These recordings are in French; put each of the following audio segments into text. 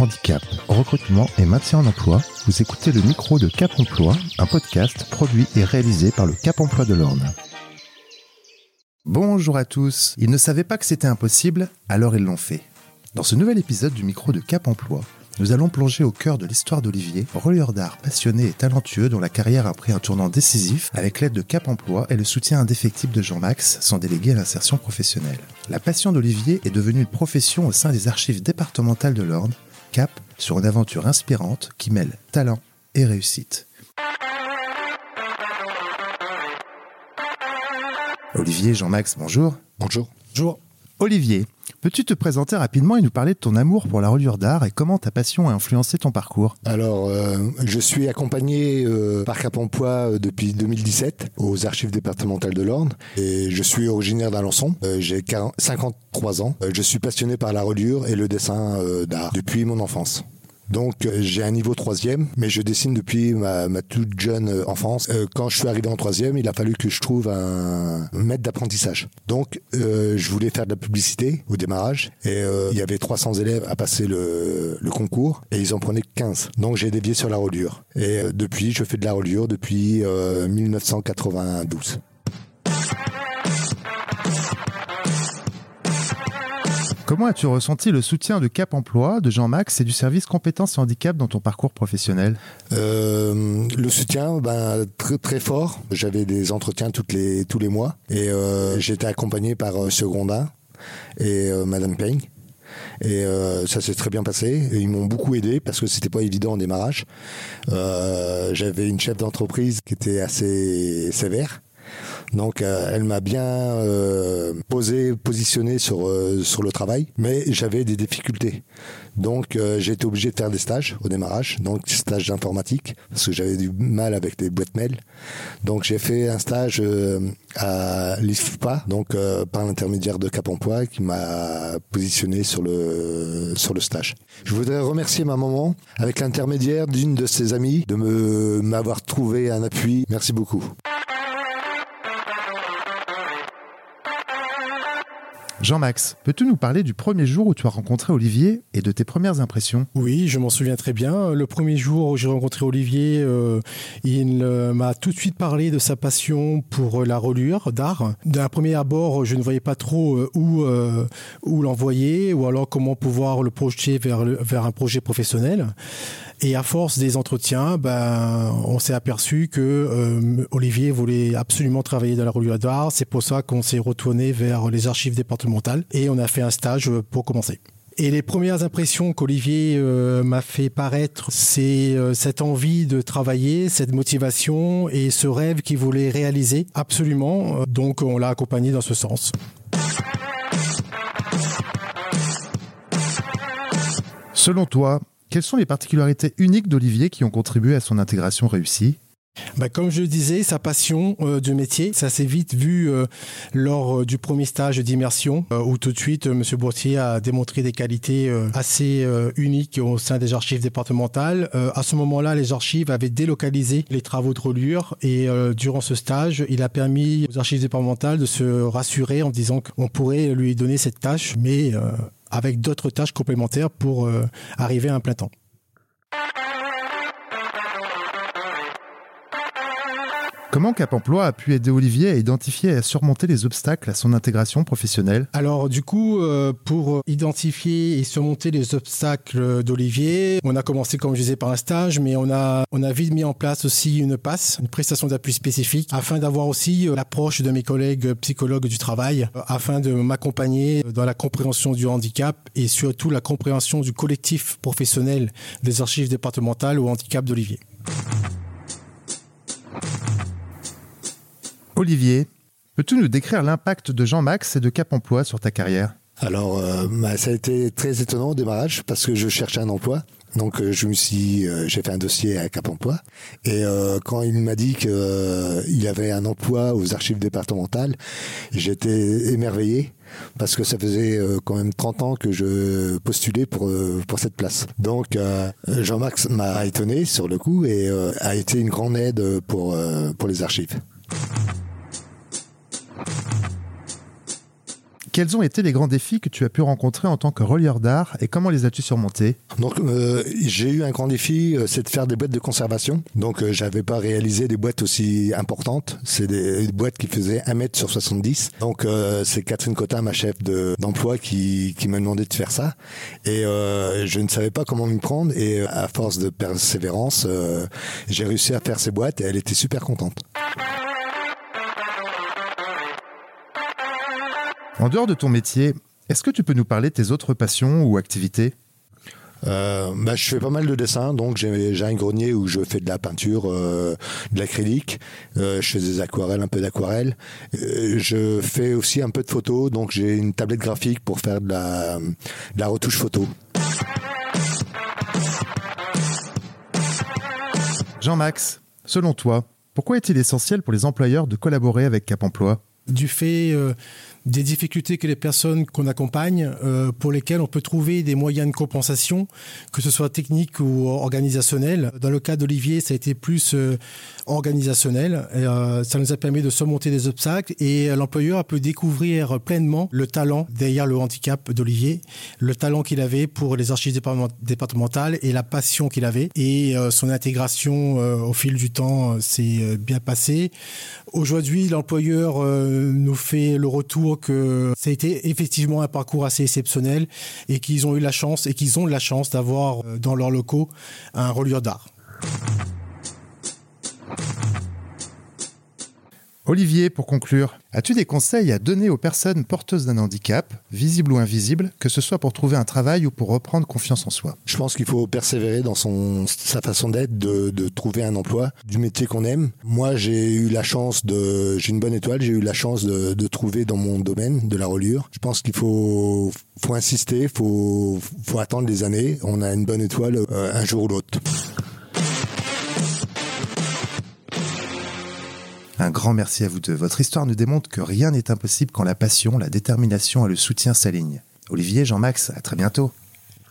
handicap, recrutement et maintien en emploi, vous écoutez le micro de Cap Emploi, un podcast produit et réalisé par le Cap Emploi de l'Orne. Bonjour à tous. Ils ne savaient pas que c'était impossible, alors ils l'ont fait. Dans ce nouvel épisode du micro de Cap Emploi, nous allons plonger au cœur de l'histoire d'Olivier, relieur d'art passionné et talentueux dont la carrière a pris un tournant décisif avec l'aide de Cap Emploi et le soutien indéfectible de Jean-Max, son délégué à l'insertion professionnelle. La passion d'Olivier est devenue une profession au sein des archives départementales de l'Orne, Cap sur une aventure inspirante qui mêle talent et réussite. Olivier, Jean-Max, bonjour. Bonjour. Bonjour. Olivier, peux-tu te présenter rapidement et nous parler de ton amour pour la reliure d'art et comment ta passion a influencé ton parcours? Alors, euh, je suis accompagné euh, par Cap euh, depuis 2017 aux archives départementales de l'Orne et je suis originaire d'Alençon. J'ai 40 53 ans. Je suis passionné par la reliure et le dessin d'art depuis mon enfance. Donc euh, j'ai un niveau troisième, mais je dessine depuis ma, toute jeune euh, enfance. Euh, quand je suis arrivé en troisième, il a fallu que je trouve un maître d'apprentissage. Donc euh, je voulais faire de la publicité au démarrage, et il y avait 300 élèves à passer le, concours, et ils en prenaient 15. Donc j'ai dévié sur la reliure. Et depuis, je fais de la reliure depuis euh, 1992. Comment as-tu ressenti le soutien de Cap Emploi, de Jean-Max et du service compétences et handicap dans ton parcours professionnel? Euh, le soutien, ben, très fort. J'avais des entretiens toutes les tous les mois et euh, j'étais accompagné par euh, Segondin et euh, Madame Peigne. Et ça s'est très bien passé. Et ils m'ont beaucoup aidé parce que c'était pas évident en démarrage. J'avais une chef d'entreprise qui était assez sévère. Donc euh, elle m'a bien euh, posé, positionné sur euh, sur le travail, mais j'avais des difficultés. Donc j'ai été obligé de faire des stages au démarrage, donc stages d'informatique parce que j'avais du mal avec les boîtes mail. Donc j'ai fait un stage à l'IFPA, donc par l'intermédiaire de Cap qui m'a positionné sur le sur le stage. Je voudrais remercier ma maman avec l'intermédiaire d'une de ses amies de m'avoir trouvé un appui. Merci beaucoup. Jean-Max, peux-tu nous parler du premier jour où tu as rencontré Olivier et de tes premières impressions? Oui, je m'en souviens très bien. Le premier jour où j'ai rencontré Olivier, euh, il euh, m'a tout de suite parlé de sa passion pour euh, la reliure d'art. D'un premier abord, je ne voyais pas trop où, où l'envoyer ou alors comment pouvoir le projeter vers, vers un projet professionnel. Et à force des entretiens, ben, on s'est aperçu que euh, Olivier voulait absolument travailler dans la reliure d'art. C'est pour ça qu'on s'est retourné vers les archives départementales et on a fait un stage pour commencer. Et les premières impressions qu'Olivier euh, m'a fait paraître, c'est euh, cette envie de travailler, cette motivation et ce rêve qu'il voulait réaliser absolument. Donc on l'a accompagné dans ce sens. Selon toi, quelles sont les particularités uniques d'Olivier qui ont contribué à son intégration réussie? Bah, comme je disais, sa passion euh, du métier, ça s'est vite vu euh, lors euh, du premier stage d'immersion, euh, où tout de suite, M. Bourtier a démontré des qualités assez uniques au sein des archives départementales. À ce moment-là, les archives avaient délocalisé les travaux de reliure et durant ce stage, il a permis aux archives départementales de se rassurer en disant qu'on pourrait lui donner cette tâche, mais avec d'autres tâches complémentaires pour arriver à un plein temps. Comment Cap Emploi a pu aider Olivier à identifier et à surmonter les obstacles à son intégration professionnelle Alors du coup, euh, pour identifier et surmonter les obstacles d'Olivier, on a commencé comme je disais par un stage, mais on a on a vite mis en place aussi une passe, une prestation d'appui spécifique, afin d'avoir aussi euh, l'approche de mes collègues psychologues du travail, euh, afin de m'accompagner dans la compréhension du handicap et surtout la compréhension du collectif professionnel des archives départementales au handicap d'Olivier. Olivier, peux-tu nous décrire l'impact de Jean-Max et de Cap Emploi sur ta carrière? Alors, euh, bah, ça a été très étonnant au démarrage parce que je cherchais un emploi. Donc, euh, je me suis, euh, j'ai fait un dossier à Cap Emploi. Et quand il m'a dit qu'il avait un emploi aux archives départementales, j'étais émerveillé parce que ça faisait quand même 30 ans que je postulais pour pour cette place. Donc, Jean-Max m'a étonné sur le coup et a été une grande aide pour pour les archives. Quels ont été les grands défis que tu as pu rencontrer en tant que relieur d'art et comment les as-tu surmontés? Donc euh, j'ai eu un grand défi, euh, c'est de faire des boîtes de conservation. Donc euh, j'avais pas réalisé des boîtes aussi importantes. C'est des, boîtes qui faisaient 1 mètre sur 70. Donc euh, c'est Catherine Cotin, ma chef de- d'emploi, qui, qui m'a demandé de faire ça. Et je ne savais pas comment m'y prendre. Et à force de persévérance, j'ai réussi à faire ces boîtes et elle était super contente. En dehors de ton métier, est-ce que tu peux nous parler de tes autres passions ou activités? Euh, bah, je fais pas mal de dessins, donc j'ai un grenier où je fais de la peinture, euh, de l'acrylique, euh, je fais des aquarelles, un peu d'aquarelle. Je fais aussi un peu de photos, donc j'ai une tablette graphique pour faire de la, de la retouche photo. Jean-Max, selon toi, pourquoi est-il essentiel pour les employeurs de collaborer avec Cap Emploi? Du fait euh, des difficultés que les personnes qu'on accompagne, euh, pour lesquelles on peut trouver des moyens de compensation, que ce soit technique ou organisationnel. Dans le cas d'Olivier, ça a été plus euh, organisationnel. Euh, ça nous a permis de surmonter des obstacles et l'employeur peut découvrir pleinement le talent derrière le handicap d'Olivier, le talent qu'il avait pour les archives département- départementales et la passion qu'il avait. Et son intégration au fil du temps s'est bien passée. Aujourd'hui, l'employeur nous fait le retour que ça a été effectivement un parcours assez exceptionnel et qu'ils ont eu la chance et qu'ils ont la chance d'avoir euh, dans leurs locaux un relieur d'art. Olivier, pour conclure, as-tu des conseils à donner aux personnes porteuses d'un handicap, visible ou invisible, que ce soit pour trouver un travail ou pour reprendre confiance en soi? Je pense qu'il faut persévérer dans son, sa façon d'être, de, de trouver un emploi du métier qu'on aime. Moi, j'ai eu la chance de, j'ai une bonne étoile, j'ai eu la chance de, de trouver dans mon domaine de la reliure. Je pense qu'il faut, faut insister, faut, faut attendre des années. On a une bonne étoile euh, un jour ou l'autre. Un grand merci à vous deux. Votre histoire nous démontre que rien n'est impossible quand la passion, la détermination et le soutien s'alignent. Olivier, Jean-Max, à très bientôt.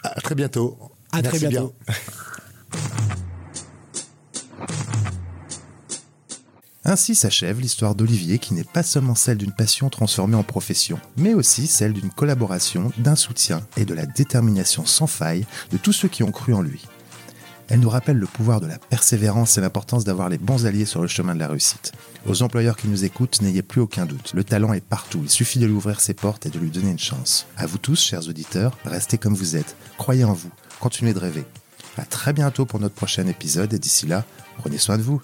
À très bientôt. À très bientôt. bien. Ainsi s'achève l'histoire d'Olivier qui n'est pas seulement celle d'une passion transformée en profession, mais aussi celle d'une collaboration, d'un soutien et de la détermination sans faille de tous ceux qui ont cru en lui. Elle nous rappelle le pouvoir de la persévérance et l'importance d'avoir les bons alliés sur le chemin de la réussite. Aux employeurs qui nous écoutent, n'ayez plus aucun doute. Le talent est partout. Il suffit de lui ouvrir ses portes et de lui donner une chance. À vous tous, chers auditeurs, restez comme vous êtes. Croyez en vous. Continuez de rêver. À très bientôt pour notre prochain épisode et d'ici là, prenez soin de vous.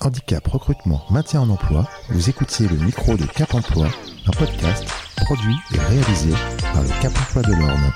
Handicap, recrutement, maintien en emploi, vous écoutiez le micro de Cap Emploi, un podcast produit et réalisé par le Cap Emploi de l'Orne.